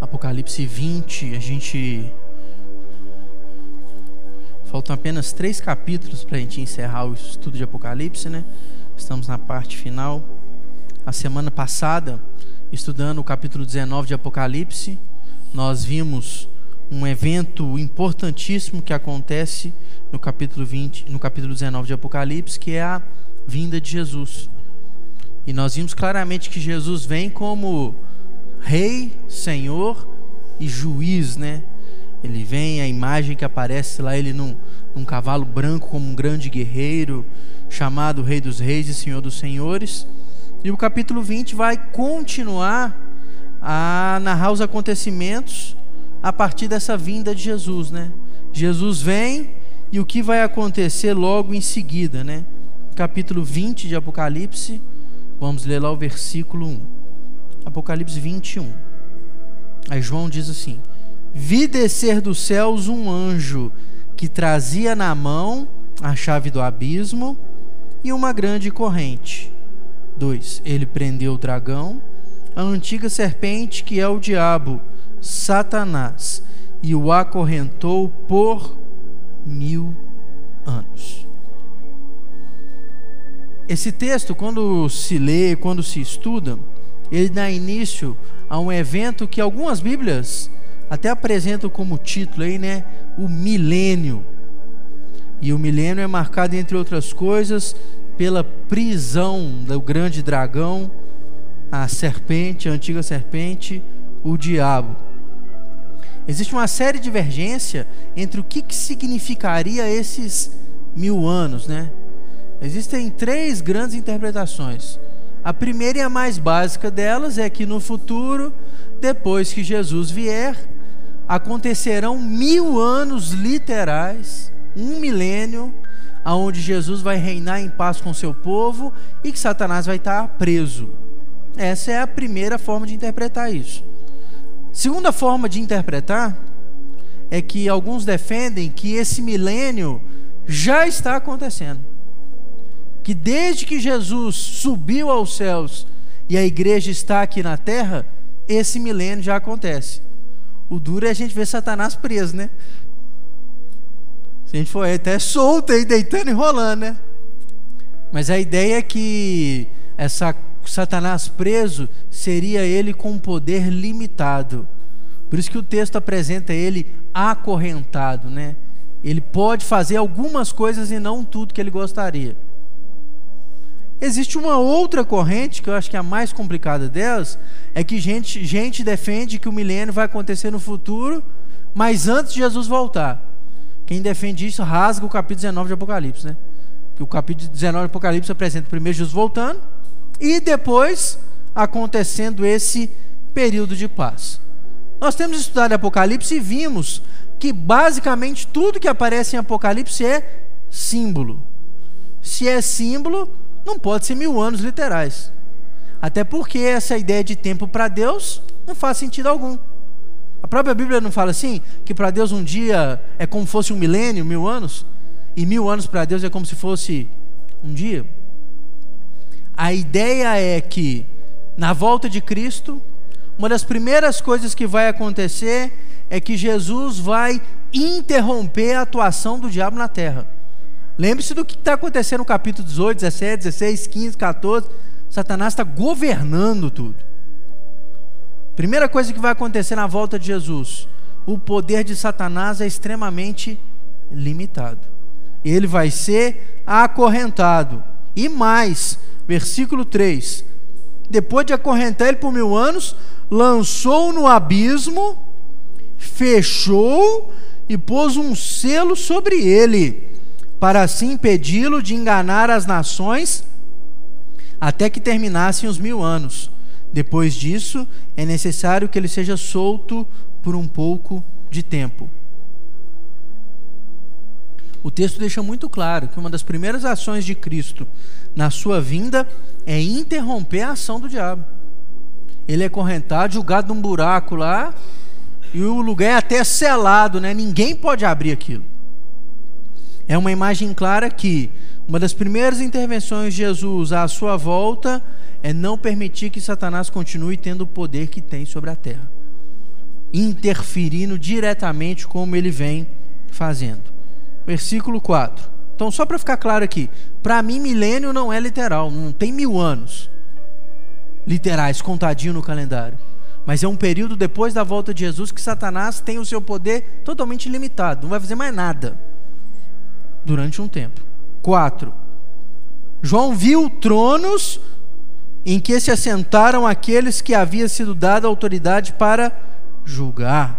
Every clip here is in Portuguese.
Apocalipse 20, a gente. Faltam apenas três capítulos para a gente encerrar o estudo de Apocalipse, né? Estamos na parte final. A semana passada, estudando o capítulo 19 de Apocalipse, nós vimos um evento importantíssimo que acontece no capítulo 20, no capítulo 19 de Apocalipse, que é a vinda de Jesus. E nós vimos claramente que Jesus vem como rei, senhor e juiz, né? Ele vem, a imagem que aparece lá, ele num, num cavalo branco como um grande guerreiro, chamado Rei dos Reis e Senhor dos Senhores. E o capítulo 20 vai continuar a narrar os acontecimentos a partir dessa vinda de Jesus, né? Jesus vem e o que vai acontecer logo em seguida, né? Capítulo 20 de Apocalipse, vamos ler lá o versículo 1. Apocalipse 21. Aí João diz assim: Vi descer dos céus um anjo que trazia na mão a chave do abismo e uma grande corrente. 2. Ele prendeu o dragão, a antiga serpente que é o diabo, Satanás, e o acorrentou por mil anos. Esse texto, quando se lê, quando se estuda, ele dá início a um evento que algumas Bíblias até apresentam como título aí, né? O milênio. E o milênio é marcado, entre outras coisas, pela prisão do grande dragão, a serpente, a antiga serpente, o diabo. Existe uma séria divergência entre o que, que significaria esses mil anos, né? Existem três grandes interpretações. A primeira e a mais básica delas é que no futuro, depois que Jesus vier, acontecerão mil anos literais, um milênio, aonde Jesus vai reinar em paz com seu povo e que Satanás vai estar preso. Essa é a primeira forma de interpretar isso. Segunda forma de interpretar é que alguns defendem que esse milênio já está acontecendo que desde que Jesus subiu aos céus e a igreja está aqui na terra, esse milênio já acontece. O duro é a gente ver Satanás preso, né? Se a gente for até solto aí, deitando e rolando, né? Mas a ideia é que essa Satanás preso seria ele com poder limitado. Por isso que o texto apresenta ele acorrentado, né? Ele pode fazer algumas coisas e não tudo que ele gostaria. Existe uma outra corrente, que eu acho que é a mais complicada delas, é que gente, gente defende que o milênio vai acontecer no futuro, mas antes de Jesus voltar. Quem defende isso rasga o capítulo 19 de Apocalipse, né? Que o capítulo 19 de Apocalipse apresenta primeiro Jesus voltando e depois acontecendo esse período de paz. Nós temos estudado Apocalipse e vimos que basicamente tudo que aparece em Apocalipse é símbolo. Se é símbolo, não pode ser mil anos literais. Até porque essa ideia de tempo para Deus não faz sentido algum. A própria Bíblia não fala assim, que para Deus um dia é como se fosse um milênio, mil anos, e mil anos para Deus é como se fosse um dia. A ideia é que, na volta de Cristo, uma das primeiras coisas que vai acontecer é que Jesus vai interromper a atuação do diabo na terra. Lembre-se do que está acontecendo no capítulo 18, 17, 16, 15, 14. Satanás está governando tudo. Primeira coisa que vai acontecer na volta de Jesus: o poder de Satanás é extremamente limitado. Ele vai ser acorrentado. E mais, versículo 3: depois de acorrentar ele por mil anos, lançou no abismo, fechou e pôs um selo sobre ele para assim impedi-lo de enganar as nações até que terminassem os mil anos. Depois disso, é necessário que ele seja solto por um pouco de tempo. O texto deixa muito claro que uma das primeiras ações de Cristo na sua vinda é interromper a ação do diabo. Ele é correntado, julgado num buraco lá, e o lugar é até selado, né? Ninguém pode abrir aquilo. É uma imagem clara que uma das primeiras intervenções de Jesus à sua volta é não permitir que Satanás continue tendo o poder que tem sobre a terra. interferindo diretamente como ele vem fazendo. Versículo 4. Então, só para ficar claro aqui, para mim, milênio não é literal, não tem mil anos literais contadinho no calendário. Mas é um período depois da volta de Jesus que Satanás tem o seu poder totalmente limitado, não vai fazer mais nada durante um tempo. 4. João viu tronos em que se assentaram aqueles que havia sido dada autoridade para julgar.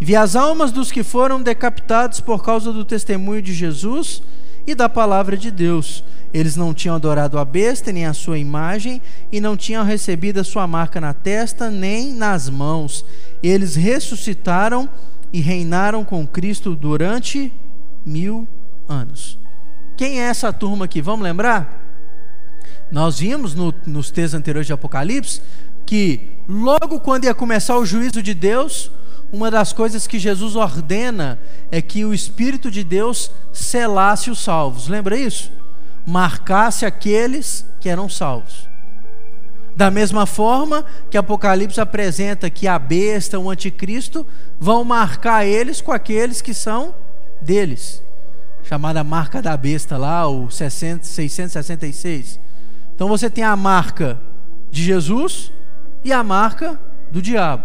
Vi as almas dos que foram decapitados por causa do testemunho de Jesus e da palavra de Deus. Eles não tinham adorado a besta nem a sua imagem e não tinham recebido a sua marca na testa nem nas mãos. Eles ressuscitaram e reinaram com Cristo durante mil anos. Quem é essa turma aqui? Vamos lembrar? Nós vimos no, nos textos anteriores de Apocalipse que logo quando ia começar o juízo de Deus, uma das coisas que Jesus ordena é que o Espírito de Deus selasse os salvos. Lembra isso? Marcasse aqueles que eram salvos. Da mesma forma que Apocalipse apresenta que a besta, o anticristo, vão marcar eles com aqueles que são deles. Chamada marca da besta lá, o 666. Então você tem a marca de Jesus e a marca do diabo.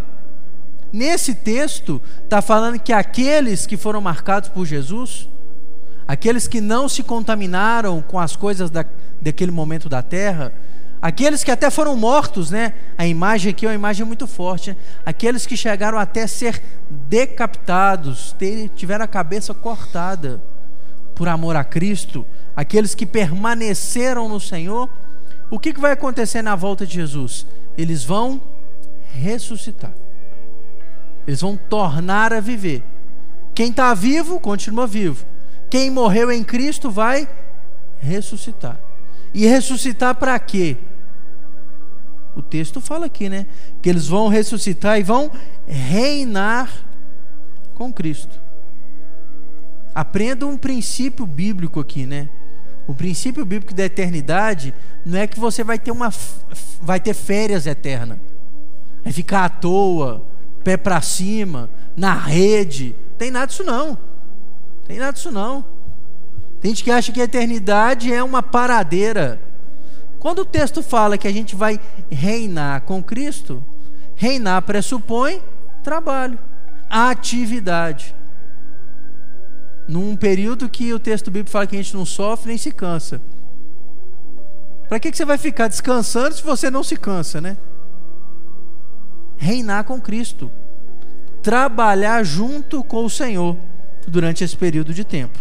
Nesse texto, está falando que aqueles que foram marcados por Jesus, aqueles que não se contaminaram com as coisas da, daquele momento da terra, aqueles que até foram mortos, né? A imagem aqui é uma imagem muito forte. Né? Aqueles que chegaram até ser decapitados, ter, tiveram a cabeça cortada por amor a Cristo, aqueles que permaneceram no Senhor, o que, vai acontecer na volta de Jesus? Eles vão ressuscitar. Eles vão tornar a viver. Quem está vivo, continua vivo. Quem morreu em Cristo vai ressuscitar. E ressuscitar para quê? O texto fala aqui, né? Que eles vão ressuscitar e vão reinar com Cristo. Aprenda um princípio bíblico aqui, né? O princípio bíblico da eternidade não é que você vai ter uma vai ter férias eternas. Vai ficar à toa, pé para cima, na rede. Tem nada disso não. Tem nada disso não. Tem gente que acha que a eternidade é uma paradeira. Quando o texto fala que a gente vai reinar com Cristo, reinar pressupõe trabalho, atividade. Num período que o texto bíblico fala que a gente não sofre nem se cansa. Para que, que você vai ficar descansando se você não se cansa, né? reinar com Cristo, trabalhar junto com o Senhor durante esse período de tempo.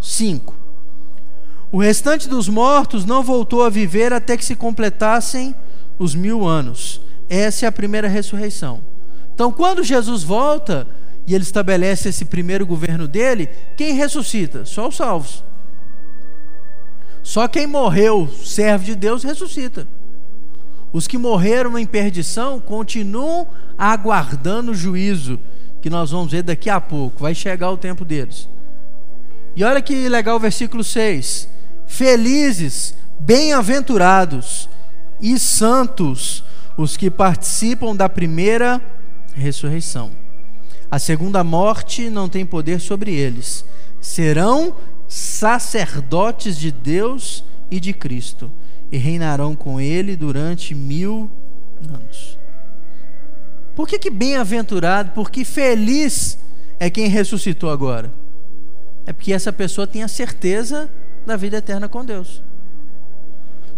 5. O restante dos mortos não voltou a viver até que se completassem os mil anos. Essa é a primeira ressurreição. Então, quando Jesus volta e ele estabelece esse primeiro governo dele, quem ressuscita? Só os salvos. Só quem morreu, servo de Deus, ressuscita. Os que morreram em perdição continuam aguardando o juízo, que nós vamos ver daqui a pouco, vai chegar o tempo deles. E olha que legal o versículo 6: Felizes, bem-aventurados e santos os que participam da primeira ressurreição. A segunda morte não tem poder sobre eles. Serão sacerdotes de Deus e de Cristo e reinarão com ele durante mil anos. Por que, que bem-aventurado? Porque feliz é quem ressuscitou agora. É porque essa pessoa tem a certeza da vida eterna com Deus.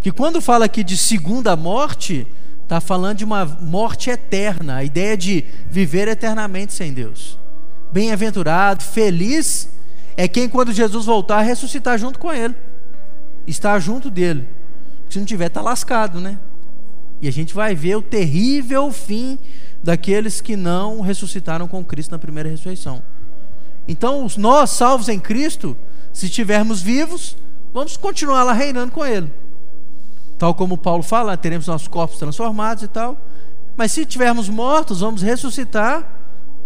Que quando fala aqui de segunda morte, está falando de uma morte eterna, a ideia de viver eternamente sem Deus. Bem-aventurado, feliz é quem, quando Jesus voltar, ressuscitar junto com Ele, estar junto dele. Se não tiver, está lascado, né? E a gente vai ver o terrível fim daqueles que não ressuscitaram com Cristo na primeira ressurreição. Então, nós, salvos em Cristo, se estivermos vivos, vamos continuar lá reinando com Ele. Tal como Paulo fala, teremos nossos corpos transformados e tal. Mas se estivermos mortos, vamos ressuscitar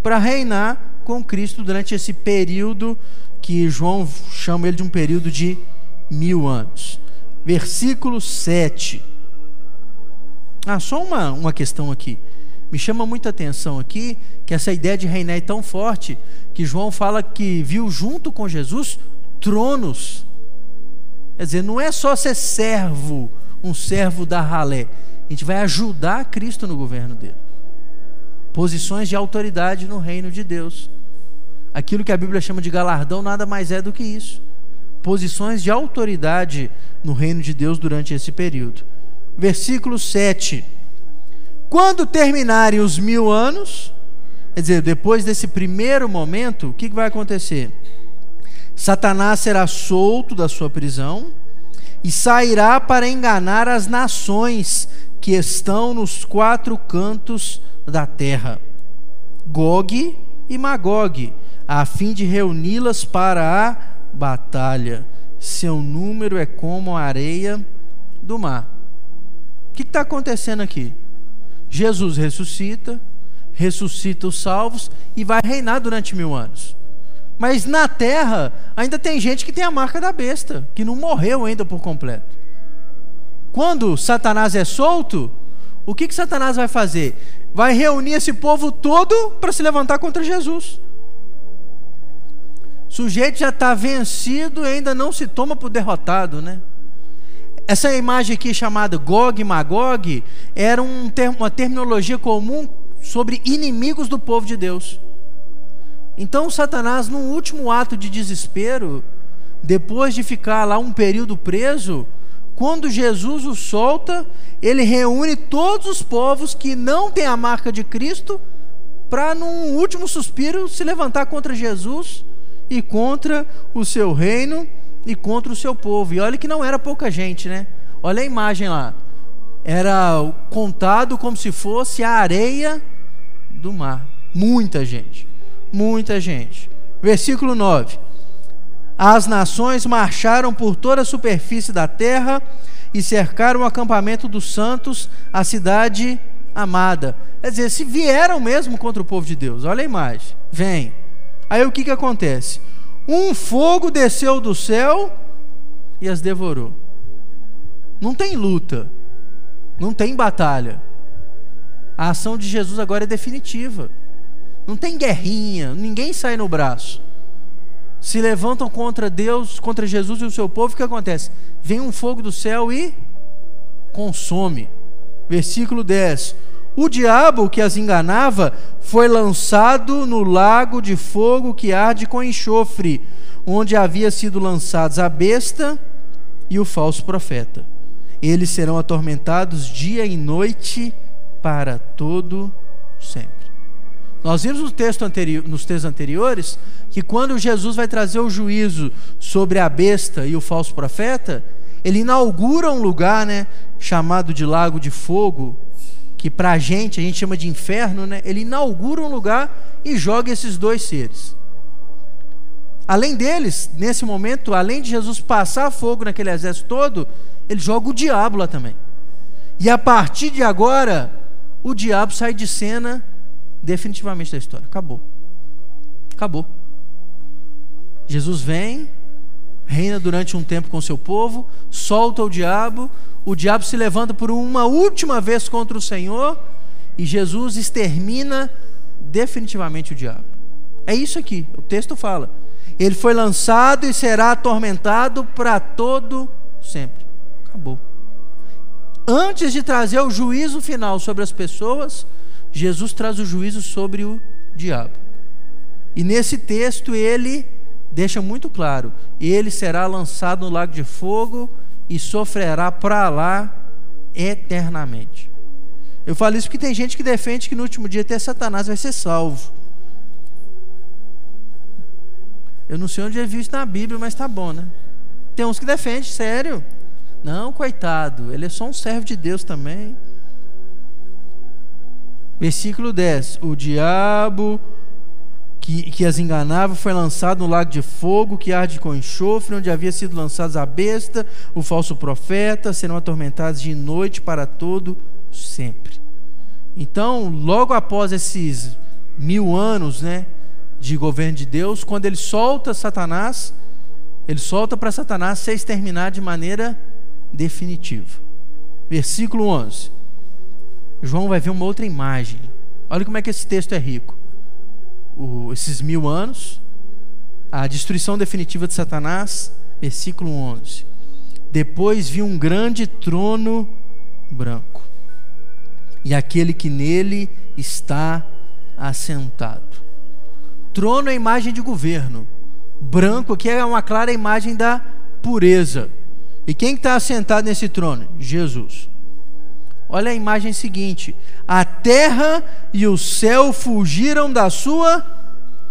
para reinar com Cristo durante esse período que João chama ele de um período de mil anos versículo 7. Ah, só uma, uma questão aqui. Me chama muita atenção aqui que essa ideia de reinar é tão forte que João fala que viu junto com Jesus tronos. Quer dizer, não é só ser servo, um servo da ralé. A gente vai ajudar Cristo no governo dele. Posições de autoridade no reino de Deus. Aquilo que a Bíblia chama de galardão nada mais é do que isso. Posições de autoridade no reino de Deus durante esse período. Versículo 7. Quando terminarem os mil anos, quer dizer, depois desse primeiro momento, o que vai acontecer? Satanás será solto da sua prisão e sairá para enganar as nações que estão nos quatro cantos da terra, Gog e Magog, a fim de reuni-las para a batalha. Seu número é como a areia do mar. O que está acontecendo aqui? Jesus ressuscita, ressuscita os salvos e vai reinar durante mil anos. Mas na terra ainda tem gente que tem a marca da besta, que não morreu ainda por completo. Quando Satanás é solto, o que, que Satanás vai fazer? Vai reunir esse povo todo para se levantar contra Jesus. O sujeito já está vencido e ainda não se toma por derrotado, né? Essa imagem aqui chamada Gog e Magog era um termo, uma terminologia comum sobre inimigos do povo de Deus. Então Satanás, no último ato de desespero, depois de ficar lá um período preso, quando Jesus o solta, ele reúne todos os povos que não têm a marca de Cristo para, num último suspiro, se levantar contra Jesus e contra o seu reino e contra o seu povo. E olha que não era pouca gente, né? Olha a imagem lá. Era contado como se fosse a areia do mar. Muita gente. Muita gente. Versículo 9. As nações marcharam por toda a superfície da terra e cercaram o acampamento dos santos, a cidade amada. Quer dizer, se vieram mesmo contra o povo de Deus. Olha a imagem. Vem. Aí o que, que acontece? Um fogo desceu do céu e as devorou. Não tem luta, não tem batalha. A ação de Jesus agora é definitiva. Não tem guerrinha, ninguém sai no braço. Se levantam contra Deus, contra Jesus e o seu povo, o que acontece? Vem um fogo do céu e consome. Versículo 10: o diabo que as enganava foi lançado no lago de fogo que arde com enxofre, onde havia sido lançados a besta e o falso profeta. Eles serão atormentados dia e noite para todo sempre. Nós vimos no texto anterior, nos textos anteriores que quando Jesus vai trazer o juízo sobre a besta e o falso profeta, ele inaugura um lugar, né, chamado de lago de fogo, que para a gente, a gente chama de inferno, né? ele inaugura um lugar e joga esses dois seres. Além deles, nesse momento, além de Jesus passar fogo naquele exército todo, ele joga o diabo lá também. E a partir de agora, o diabo sai de cena definitivamente da história. Acabou. Acabou. Jesus vem, reina durante um tempo com seu povo, solta o diabo, o diabo se levanta por uma última vez contra o Senhor e Jesus extermina definitivamente o diabo. É isso aqui, o texto fala. Ele foi lançado e será atormentado para todo sempre. Acabou. Antes de trazer o juízo final sobre as pessoas, Jesus traz o juízo sobre o diabo. E nesse texto ele deixa muito claro: ele será lançado no lago de fogo e sofrerá para lá eternamente. Eu falo isso porque tem gente que defende que no último dia até Satanás vai ser salvo. Eu não sei onde é visto na Bíblia, mas tá bom, né? Tem uns que defendem, sério. Não, coitado, ele é só um servo de Deus também. Versículo 10: O diabo que, que as enganava foi lançado no lago de fogo que arde com enxofre, onde havia sido lançados a besta, o falso profeta, serão atormentados de noite para todo sempre. Então, logo após esses mil anos, né, de governo de Deus, quando ele solta Satanás, ele solta para Satanás ser exterminado de maneira definitiva. Versículo 11. João vai ver uma outra imagem Olha como é que esse texto é rico. O, esses mil anos, a destruição definitiva de Satanás, versículo 11. Depois vi um grande trono branco, e aquele que nele está assentado. Trono é imagem de governo, branco aqui é uma clara imagem da pureza. E quem está assentado nesse trono? Jesus. Olha a imagem seguinte: a terra e o céu fugiram da sua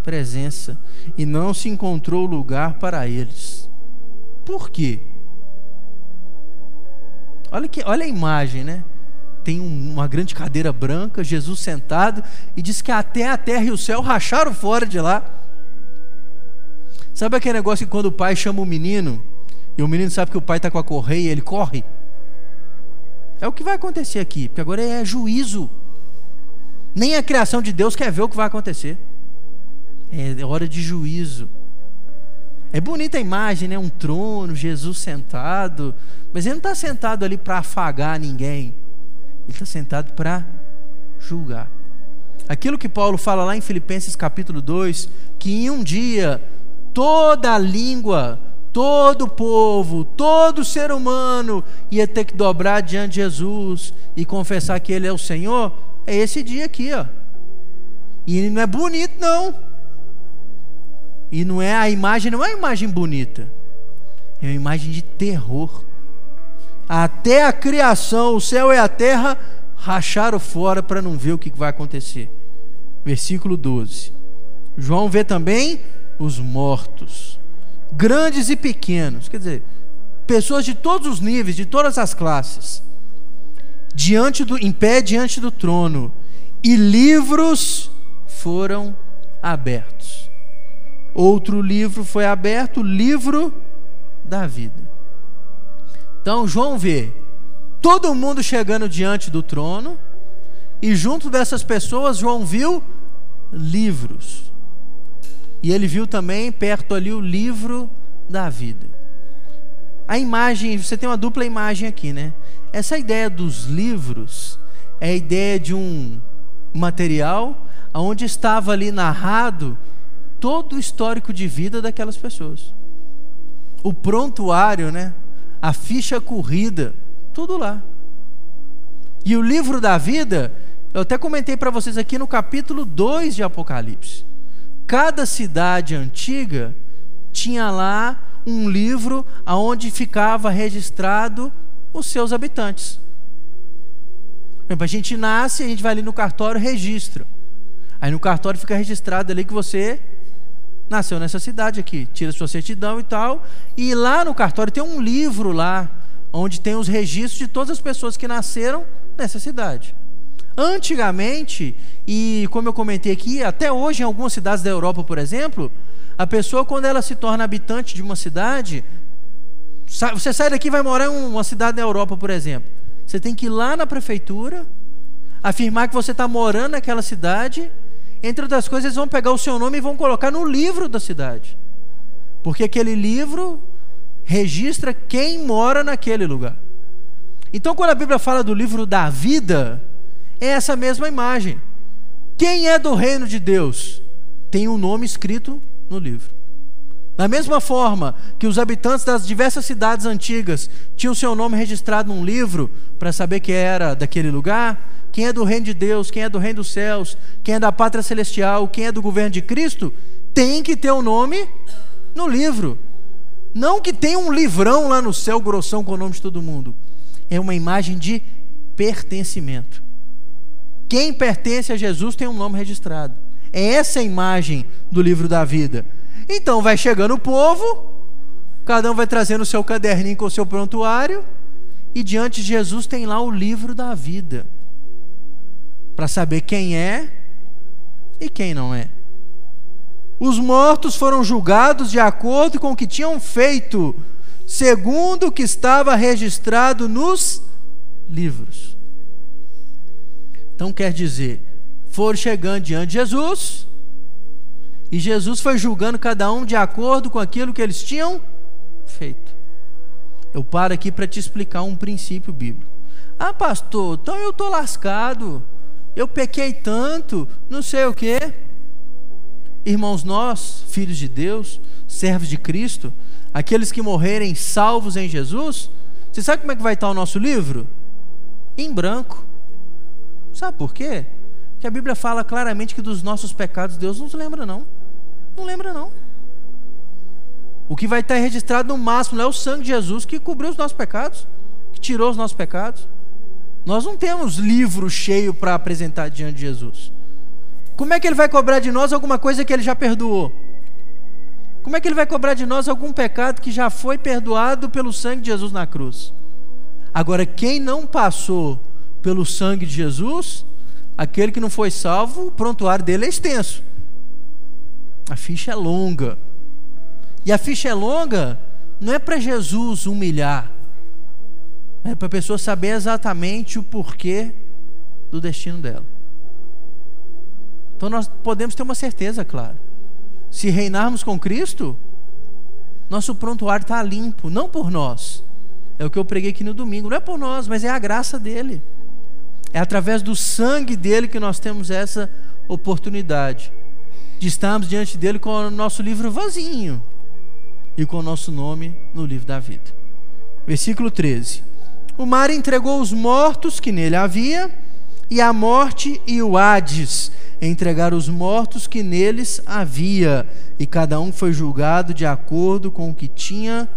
presença, e não se encontrou lugar para eles. Por quê? Olha, que, olha a imagem, né? Tem um, uma grande cadeira branca, Jesus sentado, e diz que até a terra e o céu racharam fora de lá. Sabe aquele negócio que quando o pai chama o menino, e o menino sabe que o pai está com a correia, ele corre? É o que vai acontecer aqui, porque agora é juízo. Nem a criação de Deus quer ver o que vai acontecer. É hora de juízo. É bonita a imagem, né? Um trono, Jesus sentado. Mas ele não está sentado ali para afagar ninguém. Ele está sentado para julgar. Aquilo que Paulo fala lá em Filipenses capítulo 2, que em um dia toda a língua, todo povo, todo ser humano ia ter que dobrar diante de Jesus e confessar que Ele é o Senhor, é esse dia aqui, ó. E não é bonito, não. E não é a imagem, não é uma imagem bonita. É uma imagem de terror. Até a criação, o céu e a terra racharam fora para não ver o que vai acontecer. Versículo 12. João vê também os mortos, grandes e pequenos, quer dizer, pessoas de todos os níveis, de todas as classes, diante do, em pé diante do trono, e livros foram abertos. Outro livro foi aberto, o livro da vida. Então João vê todo mundo chegando diante do trono, e junto dessas pessoas João viu livros. E ele viu também perto ali o livro da vida. A imagem, você tem uma dupla imagem aqui, né? Essa ideia dos livros é a ideia de um material onde estava ali narrado todo o histórico de vida daquelas pessoas. O prontuário, né? A ficha corrida, tudo lá. E o livro da vida, eu até comentei para vocês aqui no capítulo 2 de Apocalipse. Cada cidade antiga tinha lá um livro aonde ficava registrado os seus habitantes. a gente nasce, a gente vai ali no cartório, registra. Aí no cartório fica registrado ali que você nasceu nessa cidade aqui, tira sua certidão e tal. E lá no cartório tem um livro lá, onde tem os registros de todas as pessoas que nasceram nessa cidade. Antigamente, e como eu comentei aqui, até hoje em algumas cidades da Europa, por exemplo, a pessoa quando ela se torna habitante de uma cidade, você sai daqui e vai morar em uma cidade da Europa, por exemplo. Você tem que ir lá na prefeitura, afirmar que você está morando naquela cidade entre outras coisas, eles vão pegar o seu nome e vão colocar no livro da cidade. Porque aquele livro registra quem mora naquele lugar. Então, quando a Bíblia fala do livro da vida, é essa mesma imagem. Quem é do reino de Deus tem um nome escrito no livro. Da mesma forma que os habitantes das diversas cidades antigas tinham seu nome registrado num livro para saber que era daquele lugar, quem é do reino de Deus, quem é do reino dos céus, quem é da pátria celestial, quem é do governo de Cristo, tem que ter o um nome no livro. Não que tenha um livrão lá no céu grossão com o nome de todo mundo. É uma imagem de pertencimento. Quem pertence a Jesus tem um nome registrado. É essa a imagem do livro da vida. Então vai chegando o povo, cada um vai trazendo o seu caderninho com o seu prontuário, e diante de Jesus tem lá o livro da vida para saber quem é e quem não é. Os mortos foram julgados de acordo com o que tinham feito, segundo o que estava registrado nos livros. Então quer dizer, foram chegando diante de Jesus, e Jesus foi julgando cada um de acordo com aquilo que eles tinham feito. Eu paro aqui para te explicar um princípio bíblico. Ah, pastor, então eu estou lascado eu pequei tanto, não sei o quê. Irmãos, nós, filhos de Deus, servos de Cristo, aqueles que morrerem salvos em Jesus, você sabe como é que vai estar o nosso livro? Em branco. Sabe por quê? Porque a Bíblia fala claramente que dos nossos pecados Deus não se lembra, não. Não lembra, não. O que vai estar registrado no máximo é o sangue de Jesus que cobriu os nossos pecados, que tirou os nossos pecados. Nós não temos livro cheio para apresentar diante de Jesus. Como é que ele vai cobrar de nós alguma coisa que ele já perdoou? Como é que ele vai cobrar de nós algum pecado que já foi perdoado pelo sangue de Jesus na cruz? Agora, quem não passou pelo sangue de Jesus, aquele que não foi salvo, o prontuário dele é extenso. A ficha é longa. E a ficha é longa não é para Jesus humilhar, é para a pessoa saber exatamente o porquê do destino dela. Então nós podemos ter uma certeza, claro. Se reinarmos com Cristo, nosso prontuário está limpo, não por nós. É o que eu preguei aqui no domingo. Não é por nós, mas é a graça dele. É através do sangue dele que nós temos essa oportunidade de estarmos diante dele com o nosso livro vazio e com o nosso nome no livro da vida. Versículo 13: O mar entregou os mortos que nele havia, e a morte e o Hades entregaram os mortos que neles havia, e cada um foi julgado de acordo com o que tinha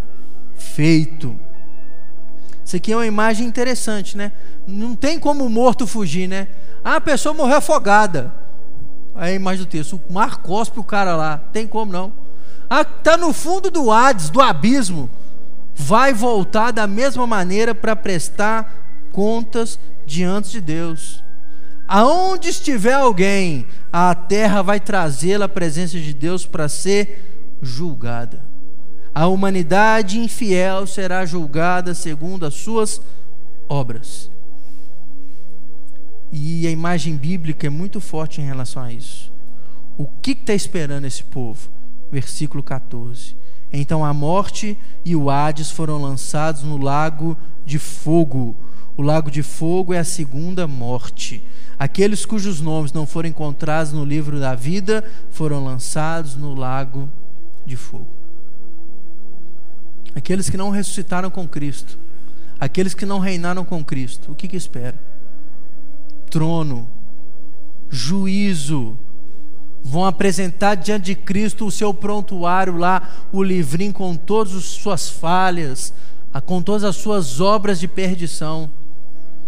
feito. Isso aqui é uma imagem interessante, né? Não tem como o morto fugir, né? Ah, a pessoa morreu afogada. Aí a imagem do texto, o mar cospe o cara lá. Tem como não? Ah, tá no fundo do Hades, do abismo. Vai voltar da mesma maneira para prestar contas diante de Deus. Aonde estiver alguém, a terra vai trazê-la à presença de Deus para ser julgada. A humanidade infiel será julgada segundo as suas obras. E a imagem bíblica é muito forte em relação a isso. O que está esperando esse povo? Versículo 14. Então a morte e o Hades foram lançados no lago de fogo. O lago de fogo é a segunda morte. Aqueles cujos nomes não foram encontrados no livro da vida foram lançados no lago de fogo. Aqueles que não ressuscitaram com Cristo, aqueles que não reinaram com Cristo, o que, que espera? Trono, juízo, vão apresentar diante de Cristo o seu prontuário lá, o livrinho com todas as suas falhas, com todas as suas obras de perdição.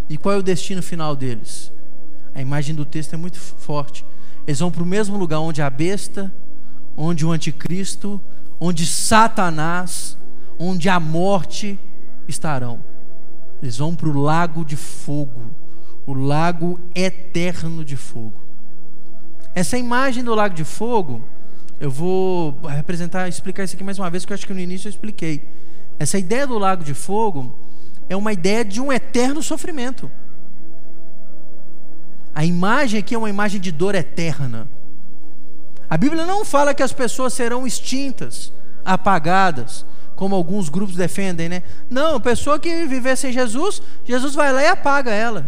E qual é o destino final deles? A imagem do texto é muito forte. Eles vão para o mesmo lugar onde a besta, onde o anticristo, onde Satanás, onde a morte estarão. Eles vão para o lago de fogo, o lago eterno de fogo. Essa imagem do lago de fogo, eu vou representar, explicar isso aqui mais uma vez, que eu acho que no início eu expliquei. Essa ideia do lago de fogo é uma ideia de um eterno sofrimento. A imagem aqui é uma imagem de dor eterna. A Bíblia não fala que as pessoas serão extintas, apagadas, como alguns grupos defendem, né? Não, pessoa que viver sem Jesus, Jesus vai lá e apaga ela,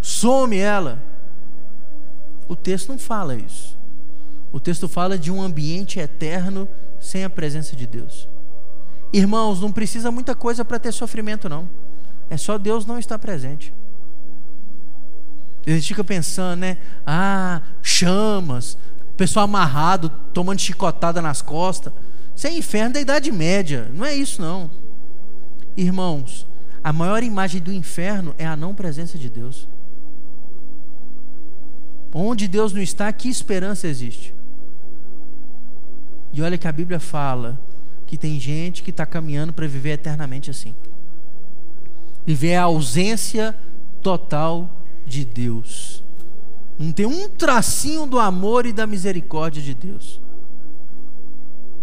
some ela. O texto não fala isso. O texto fala de um ambiente eterno sem a presença de Deus. Irmãos, não precisa muita coisa para ter sofrimento, não. É só Deus não estar presente. A gente fica pensando, né? Ah, chamas, pessoal amarrado, tomando chicotada nas costas. Isso é inferno da Idade Média. Não é isso, não. Irmãos, a maior imagem do inferno é a não presença de Deus. Onde Deus não está, que esperança existe? E olha que a Bíblia fala que tem gente que está caminhando para viver eternamente assim viver a ausência total de Deus. Não tem um tracinho do amor e da misericórdia de Deus.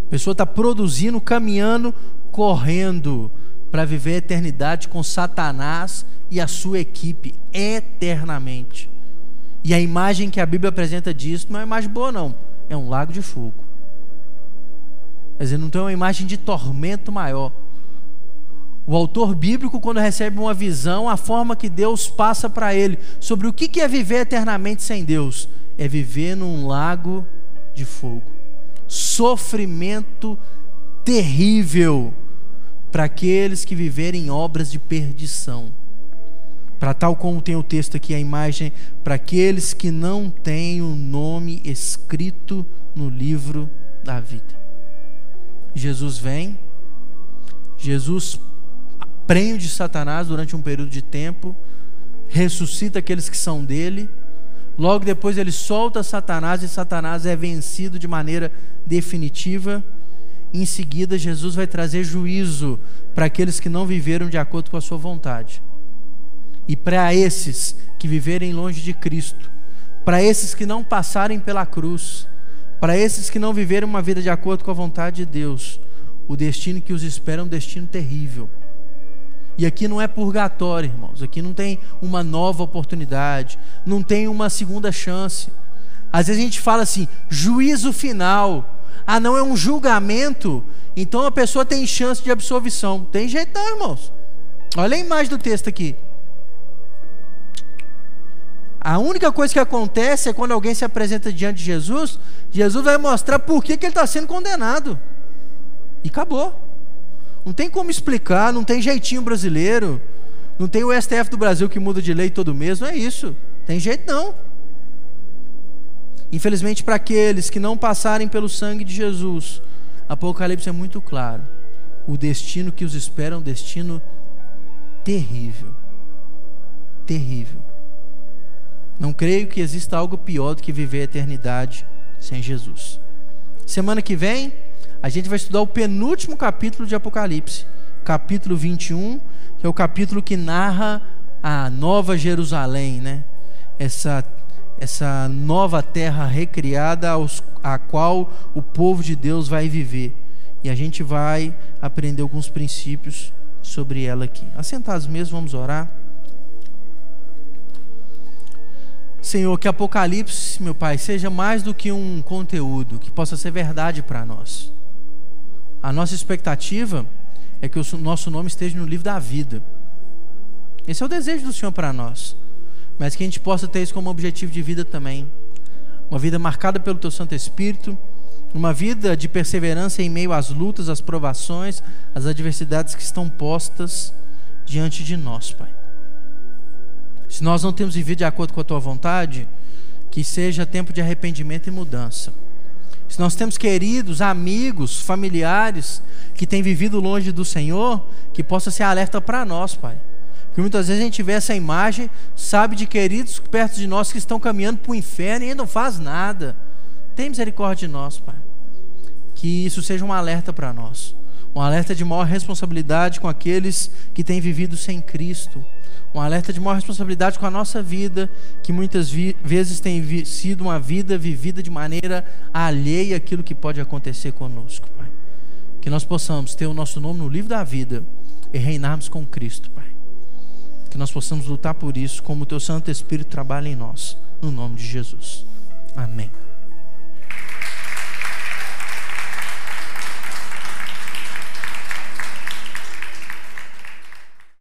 A pessoa está produzindo, caminhando, correndo para viver a eternidade com Satanás e a sua equipe eternamente. E a imagem que a Bíblia apresenta disso não é uma imagem boa, não. É um lago de fogo. Quer dizer, não tem uma imagem de tormento maior. O autor bíblico, quando recebe uma visão, a forma que Deus passa para ele sobre o que é viver eternamente sem Deus, é viver num lago de fogo. Sofrimento terrível para aqueles que viverem em obras de perdição. Para tal como tem o texto aqui, a imagem, para aqueles que não têm o nome escrito no livro da vida. Jesus vem, Jesus prende Satanás durante um período de tempo, ressuscita aqueles que são dele, logo depois ele solta Satanás e Satanás é vencido de maneira definitiva. Em seguida, Jesus vai trazer juízo para aqueles que não viveram de acordo com a sua vontade. E para esses que viverem longe de Cristo, para esses que não passarem pela cruz, para esses que não viveram uma vida de acordo com a vontade de Deus, o destino que os espera é um destino terrível. E aqui não é purgatório, irmãos. Aqui não tem uma nova oportunidade, não tem uma segunda chance. Às vezes a gente fala assim, juízo final. Ah, não é um julgamento, então a pessoa tem chance de absolvição. Tem jeito não, irmãos. Olha a imagem do texto aqui. A única coisa que acontece é quando alguém se apresenta diante de Jesus, Jesus vai mostrar por que, que ele está sendo condenado. E acabou. Não tem como explicar, não tem jeitinho brasileiro. Não tem o STF do Brasil que muda de lei todo mês, não é isso. Tem jeito não. Infelizmente, para aqueles que não passarem pelo sangue de Jesus, Apocalipse é muito claro. O destino que os espera é um destino terrível. Terrível. Não creio que exista algo pior do que viver a eternidade sem Jesus. Semana que vem, a gente vai estudar o penúltimo capítulo de Apocalipse, capítulo 21, que é o capítulo que narra a nova Jerusalém, né? Essa essa nova terra recriada aos, a qual o povo de Deus vai viver. E a gente vai aprender alguns princípios sobre ela aqui. Assentados mesmo, vamos orar. Senhor, que Apocalipse, meu Pai, seja mais do que um conteúdo, que possa ser verdade para nós. A nossa expectativa é que o nosso nome esteja no livro da vida. Esse é o desejo do Senhor para nós. Mas que a gente possa ter isso como objetivo de vida também. Uma vida marcada pelo Teu Santo Espírito, uma vida de perseverança em meio às lutas, às provações, às adversidades que estão postas diante de nós, Pai. Se nós não temos vivido de acordo com a Tua vontade, que seja tempo de arrependimento e mudança. Se nós temos queridos, amigos, familiares que têm vivido longe do Senhor, que possa ser alerta para nós, Pai. Porque muitas vezes a gente vê essa imagem, sabe de queridos perto de nós que estão caminhando para o inferno e não faz nada. Tem misericórdia de nós, Pai. Que isso seja um alerta para nós. Um alerta de maior responsabilidade com aqueles que têm vivido sem Cristo um alerta de maior responsabilidade com a nossa vida, que muitas vezes tem sido uma vida vivida de maneira alheia àquilo que pode acontecer conosco, Pai. Que nós possamos ter o nosso nome no livro da vida e reinarmos com Cristo, Pai. Que nós possamos lutar por isso, como o Teu Santo Espírito trabalha em nós, no nome de Jesus. Amém.